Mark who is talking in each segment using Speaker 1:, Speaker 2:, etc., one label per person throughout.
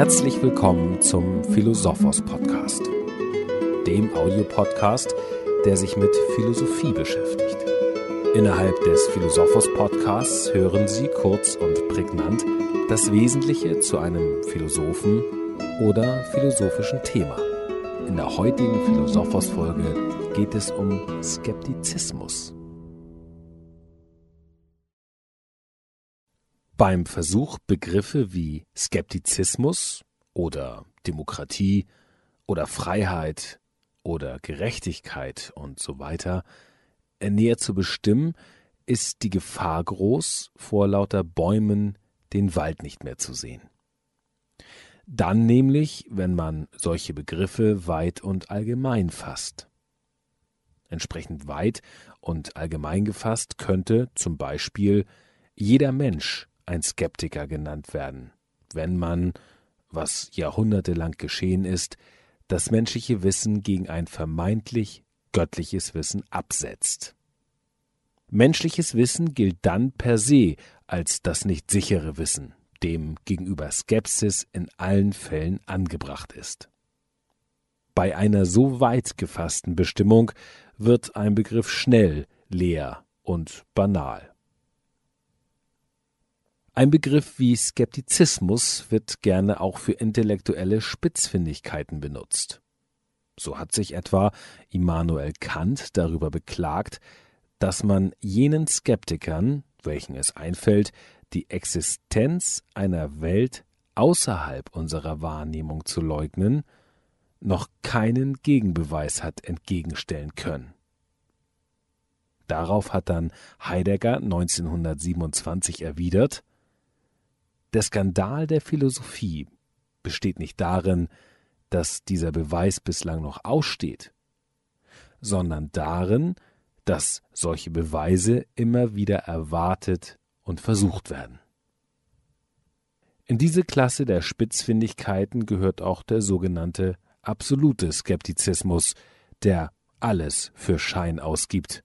Speaker 1: Herzlich willkommen zum Philosophos Podcast, dem Audiopodcast, der sich mit Philosophie beschäftigt. Innerhalb des Philosophos Podcasts hören Sie kurz und prägnant das Wesentliche zu einem Philosophen oder philosophischen Thema. In der heutigen Philosophos Folge geht es um Skeptizismus. Beim Versuch, Begriffe wie Skeptizismus oder Demokratie oder Freiheit oder Gerechtigkeit und so weiter näher zu bestimmen, ist die Gefahr groß, vor lauter Bäumen den Wald nicht mehr zu sehen. Dann nämlich, wenn man solche Begriffe weit und allgemein fasst. Entsprechend weit und allgemein gefasst könnte zum Beispiel jeder Mensch ein Skeptiker genannt werden, wenn man, was jahrhundertelang geschehen ist, das menschliche Wissen gegen ein vermeintlich göttliches Wissen absetzt. Menschliches Wissen gilt dann per se als das nicht sichere Wissen, dem gegenüber Skepsis in allen Fällen angebracht ist. Bei einer so weit gefassten Bestimmung wird ein Begriff schnell leer und banal. Ein Begriff wie Skeptizismus wird gerne auch für intellektuelle Spitzfindigkeiten benutzt. So hat sich etwa Immanuel Kant darüber beklagt, dass man jenen Skeptikern, welchen es einfällt, die Existenz einer Welt außerhalb unserer Wahrnehmung zu leugnen, noch keinen Gegenbeweis hat entgegenstellen können. Darauf hat dann Heidegger 1927 erwidert, der Skandal der Philosophie besteht nicht darin, dass dieser Beweis bislang noch aussteht, sondern darin, dass solche Beweise immer wieder erwartet und versucht werden. In diese Klasse der Spitzfindigkeiten gehört auch der sogenannte absolute Skeptizismus, der alles für Schein ausgibt,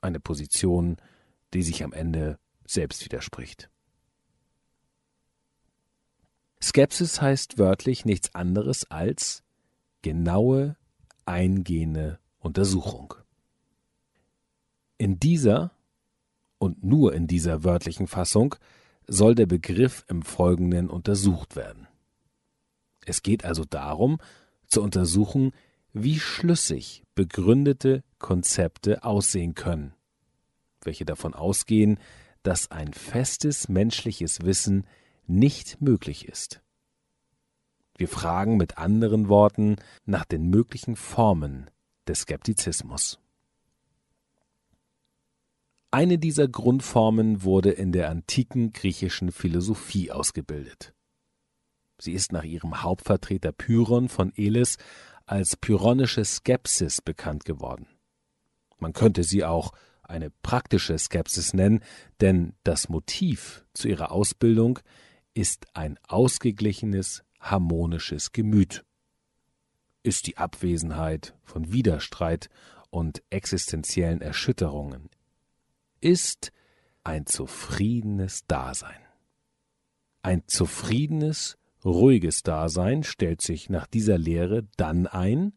Speaker 1: eine Position, die sich am Ende selbst widerspricht. Skepsis heißt wörtlich nichts anderes als genaue, eingehende Untersuchung. In dieser und nur in dieser wörtlichen Fassung soll der Begriff im Folgenden untersucht werden. Es geht also darum, zu untersuchen, wie schlüssig begründete Konzepte aussehen können, welche davon ausgehen, dass ein festes menschliches Wissen nicht möglich ist. Wir fragen mit anderen Worten nach den möglichen Formen des Skeptizismus. Eine dieser Grundformen wurde in der antiken griechischen Philosophie ausgebildet. Sie ist nach ihrem Hauptvertreter Pyrrhon von Elis als pyrrhonische Skepsis bekannt geworden. Man könnte sie auch eine praktische Skepsis nennen, denn das Motiv zu ihrer Ausbildung ist ein ausgeglichenes, harmonisches Gemüt. Ist die Abwesenheit von Widerstreit und existenziellen Erschütterungen. Ist ein zufriedenes Dasein. Ein zufriedenes, ruhiges Dasein stellt sich nach dieser Lehre dann ein,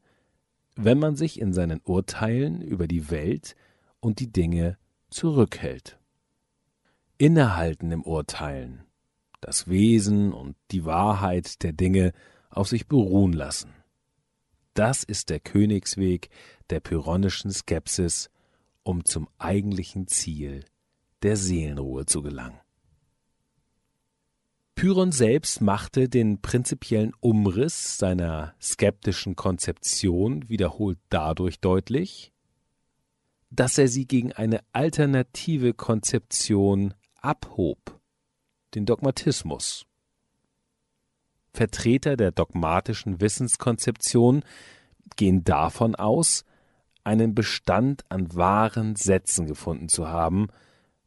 Speaker 1: wenn man sich in seinen Urteilen über die Welt und die Dinge zurückhält. Innehalten im Urteilen das Wesen und die Wahrheit der Dinge auf sich beruhen lassen. Das ist der Königsweg der pyrrhonischen Skepsis, um zum eigentlichen Ziel der Seelenruhe zu gelangen. Pyrrhon selbst machte den prinzipiellen Umriss seiner skeptischen Konzeption wiederholt dadurch deutlich, dass er sie gegen eine alternative Konzeption abhob den Dogmatismus. Vertreter der dogmatischen Wissenskonzeption gehen davon aus, einen Bestand an wahren Sätzen gefunden zu haben,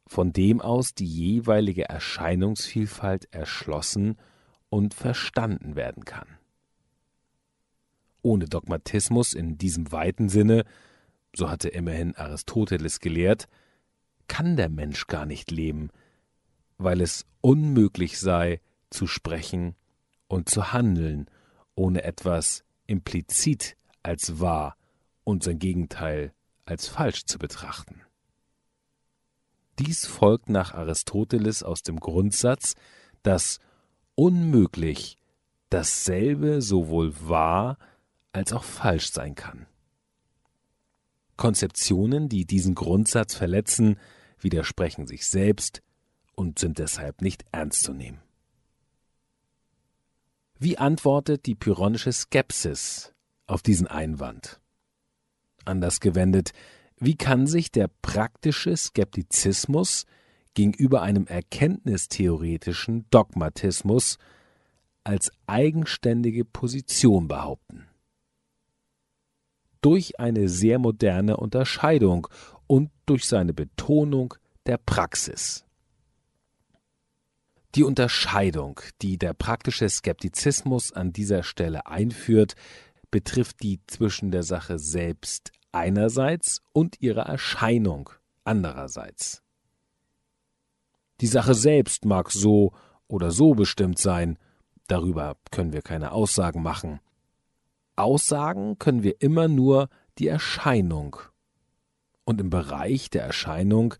Speaker 1: von dem aus die jeweilige Erscheinungsvielfalt erschlossen und verstanden werden kann. Ohne Dogmatismus in diesem weiten Sinne, so hatte immerhin Aristoteles gelehrt, kann der Mensch gar nicht leben, weil es unmöglich sei, zu sprechen und zu handeln, ohne etwas implizit als wahr und sein Gegenteil als falsch zu betrachten. Dies folgt nach Aristoteles aus dem Grundsatz, dass unmöglich dasselbe sowohl wahr als auch falsch sein kann. Konzeptionen, die diesen Grundsatz verletzen, widersprechen sich selbst und sind deshalb nicht ernst zu nehmen. Wie antwortet die pyrrhonische Skepsis auf diesen Einwand? Anders gewendet, wie kann sich der praktische Skeptizismus gegenüber einem erkenntnistheoretischen Dogmatismus als eigenständige Position behaupten? Durch eine sehr moderne Unterscheidung und durch seine Betonung der Praxis. Die Unterscheidung, die der praktische Skeptizismus an dieser Stelle einführt, betrifft die zwischen der Sache selbst einerseits und ihrer Erscheinung andererseits. Die Sache selbst mag so oder so bestimmt sein, darüber können wir keine Aussagen machen. Aussagen können wir immer nur die Erscheinung. Und im Bereich der Erscheinung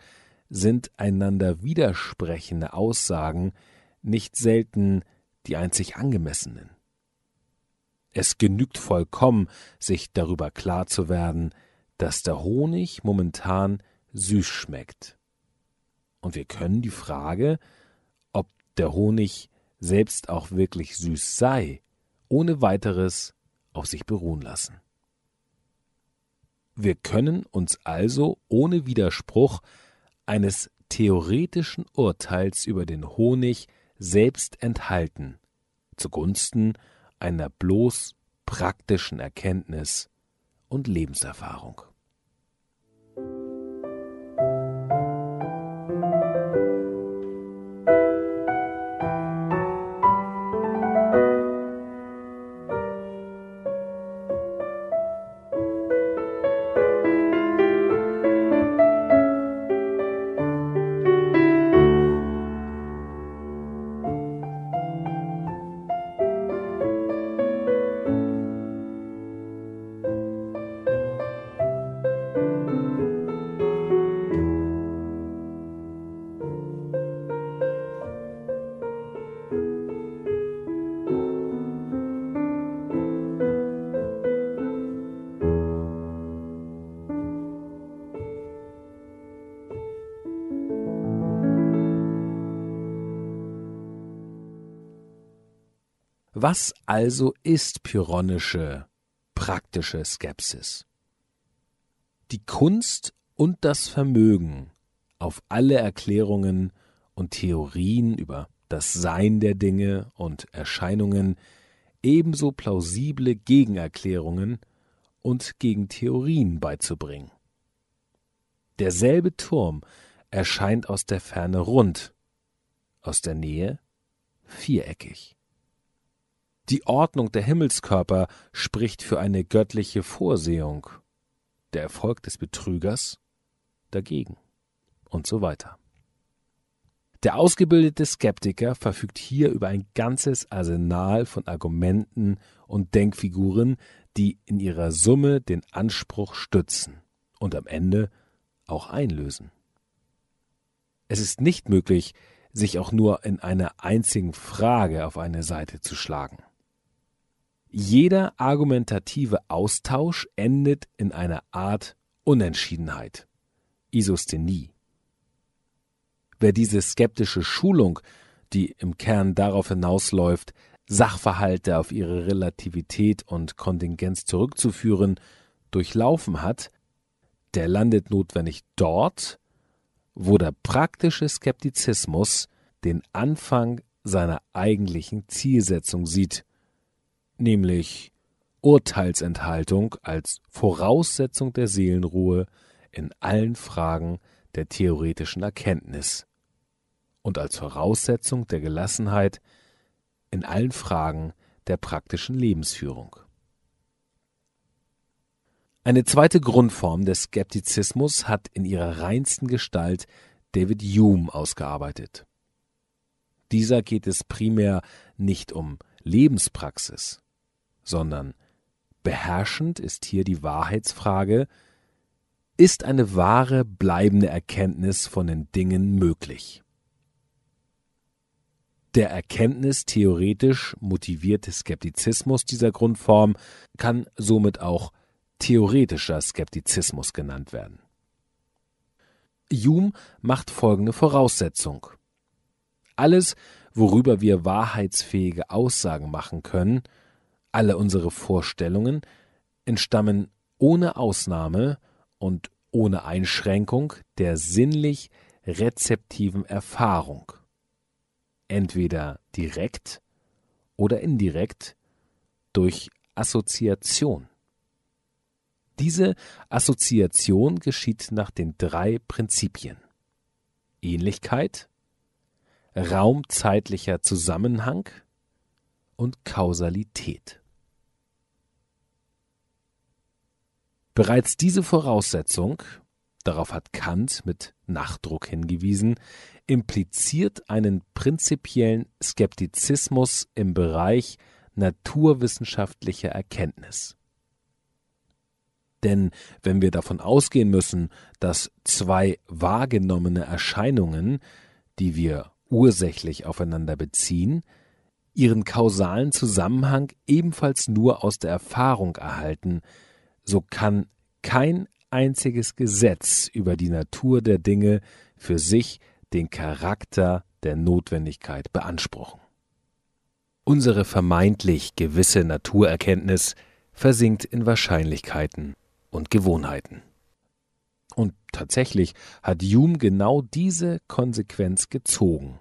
Speaker 1: sind einander widersprechende Aussagen nicht selten die einzig angemessenen. Es genügt vollkommen, sich darüber klar zu werden, dass der Honig momentan süß schmeckt. Und wir können die Frage, ob der Honig selbst auch wirklich süß sei, ohne weiteres auf sich beruhen lassen. Wir können uns also ohne Widerspruch eines theoretischen Urteils über den Honig selbst enthalten, zugunsten einer bloß praktischen Erkenntnis und Lebenserfahrung. Was also ist pyrrhonische, praktische Skepsis? Die Kunst und das Vermögen, auf alle Erklärungen und Theorien über das Sein der Dinge und Erscheinungen ebenso plausible Gegenerklärungen und Gegentheorien beizubringen. Derselbe Turm erscheint aus der Ferne rund, aus der Nähe viereckig. Die Ordnung der Himmelskörper spricht für eine göttliche Vorsehung, der Erfolg des Betrügers dagegen und so weiter. Der ausgebildete Skeptiker verfügt hier über ein ganzes Arsenal von Argumenten und Denkfiguren, die in ihrer Summe den Anspruch stützen und am Ende auch einlösen. Es ist nicht möglich, sich auch nur in einer einzigen Frage auf eine Seite zu schlagen. Jeder argumentative Austausch endet in einer Art Unentschiedenheit, Isosthenie. Wer diese skeptische Schulung, die im Kern darauf hinausläuft, Sachverhalte auf ihre Relativität und Kontingenz zurückzuführen, durchlaufen hat, der landet notwendig dort, wo der praktische Skeptizismus den Anfang seiner eigentlichen Zielsetzung sieht nämlich Urteilsenthaltung als Voraussetzung der Seelenruhe in allen Fragen der theoretischen Erkenntnis und als Voraussetzung der Gelassenheit in allen Fragen der praktischen Lebensführung. Eine zweite Grundform des Skeptizismus hat in ihrer reinsten Gestalt David Hume ausgearbeitet. Dieser geht es primär nicht um Lebenspraxis, sondern beherrschend ist hier die Wahrheitsfrage, ist eine wahre, bleibende Erkenntnis von den Dingen möglich? Der erkenntnistheoretisch motivierte Skeptizismus dieser Grundform kann somit auch theoretischer Skeptizismus genannt werden. Hume macht folgende Voraussetzung. Alles, worüber wir wahrheitsfähige Aussagen machen können, alle unsere Vorstellungen, entstammen ohne Ausnahme und ohne Einschränkung der sinnlich rezeptiven Erfahrung entweder direkt oder indirekt durch Assoziation. Diese Assoziation geschieht nach den drei Prinzipien Ähnlichkeit, raumzeitlicher Zusammenhang und Kausalität. Bereits diese Voraussetzung, darauf hat Kant mit Nachdruck hingewiesen, impliziert einen prinzipiellen Skeptizismus im Bereich naturwissenschaftlicher Erkenntnis. Denn wenn wir davon ausgehen müssen, dass zwei wahrgenommene Erscheinungen, die wir ursächlich aufeinander beziehen, ihren kausalen Zusammenhang ebenfalls nur aus der Erfahrung erhalten, so kann kein einziges Gesetz über die Natur der Dinge für sich den Charakter der Notwendigkeit beanspruchen. Unsere vermeintlich gewisse Naturerkenntnis versinkt in Wahrscheinlichkeiten und Gewohnheiten. Und tatsächlich hat Hume genau diese Konsequenz gezogen.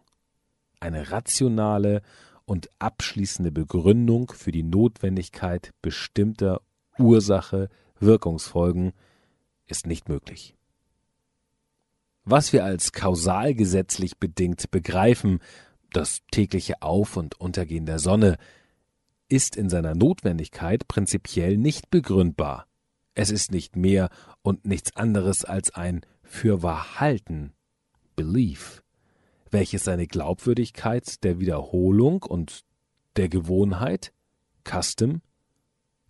Speaker 1: Eine rationale und abschließende Begründung für die Notwendigkeit bestimmter Ursache Wirkungsfolgen ist nicht möglich. Was wir als kausalgesetzlich bedingt begreifen, das tägliche Auf- und Untergehen der Sonne, ist in seiner Notwendigkeit prinzipiell nicht begründbar. Es ist nicht mehr und nichts anderes als ein Fürwahrhalten, Belief, welches seine Glaubwürdigkeit der Wiederholung und der Gewohnheit, Custom,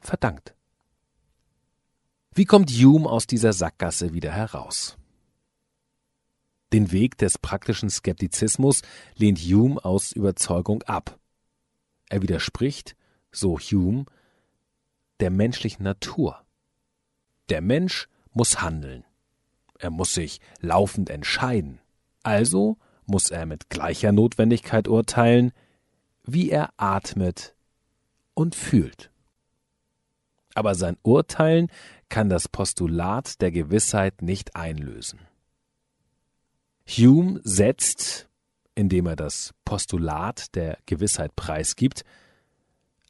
Speaker 1: verdankt. Wie kommt Hume aus dieser Sackgasse wieder heraus? Den Weg des praktischen Skeptizismus lehnt Hume aus Überzeugung ab. Er widerspricht, so Hume, der menschlichen Natur. Der Mensch muss handeln. Er muss sich laufend entscheiden. Also muss er mit gleicher Notwendigkeit urteilen, wie er atmet und fühlt. Aber sein Urteilen kann das Postulat der Gewissheit nicht einlösen. Hume setzt, indem er das Postulat der Gewissheit preisgibt,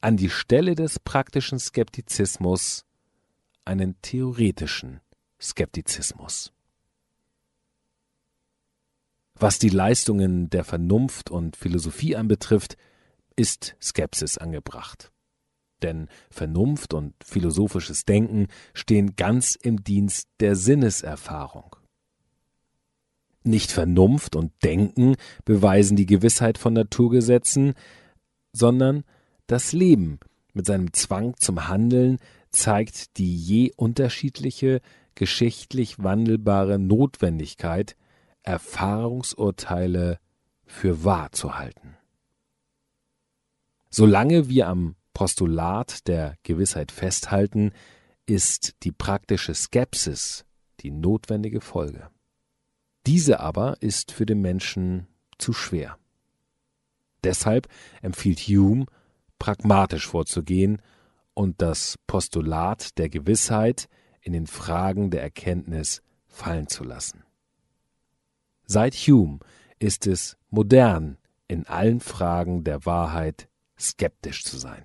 Speaker 1: an die Stelle des praktischen Skeptizismus einen theoretischen Skeptizismus. Was die Leistungen der Vernunft und Philosophie anbetrifft, ist Skepsis angebracht. Denn Vernunft und philosophisches Denken stehen ganz im Dienst der Sinneserfahrung. Nicht Vernunft und Denken beweisen die Gewissheit von Naturgesetzen, sondern das Leben mit seinem Zwang zum Handeln zeigt die je unterschiedliche, geschichtlich wandelbare Notwendigkeit, Erfahrungsurteile für wahr zu halten. Solange wir am Postulat der Gewissheit festhalten, ist die praktische Skepsis die notwendige Folge. Diese aber ist für den Menschen zu schwer. Deshalb empfiehlt Hume, pragmatisch vorzugehen und das Postulat der Gewissheit in den Fragen der Erkenntnis fallen zu lassen. Seit Hume ist es modern, in allen Fragen der Wahrheit skeptisch zu sein.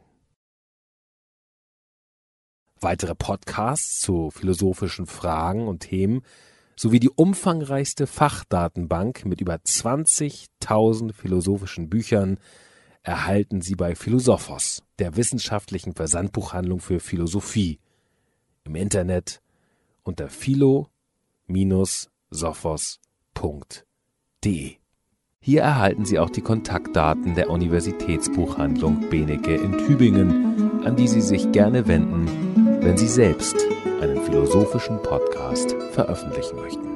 Speaker 1: Weitere Podcasts zu philosophischen Fragen und Themen sowie die umfangreichste Fachdatenbank mit über 20.000 philosophischen Büchern erhalten Sie bei Philosophos, der wissenschaftlichen Versandbuchhandlung für Philosophie, im Internet unter philo-sophos.de. Hier erhalten Sie auch die Kontaktdaten der Universitätsbuchhandlung Benecke in Tübingen, an die Sie sich gerne wenden, wenn Sie selbst einen philosophischen Podcast veröffentlichen möchten.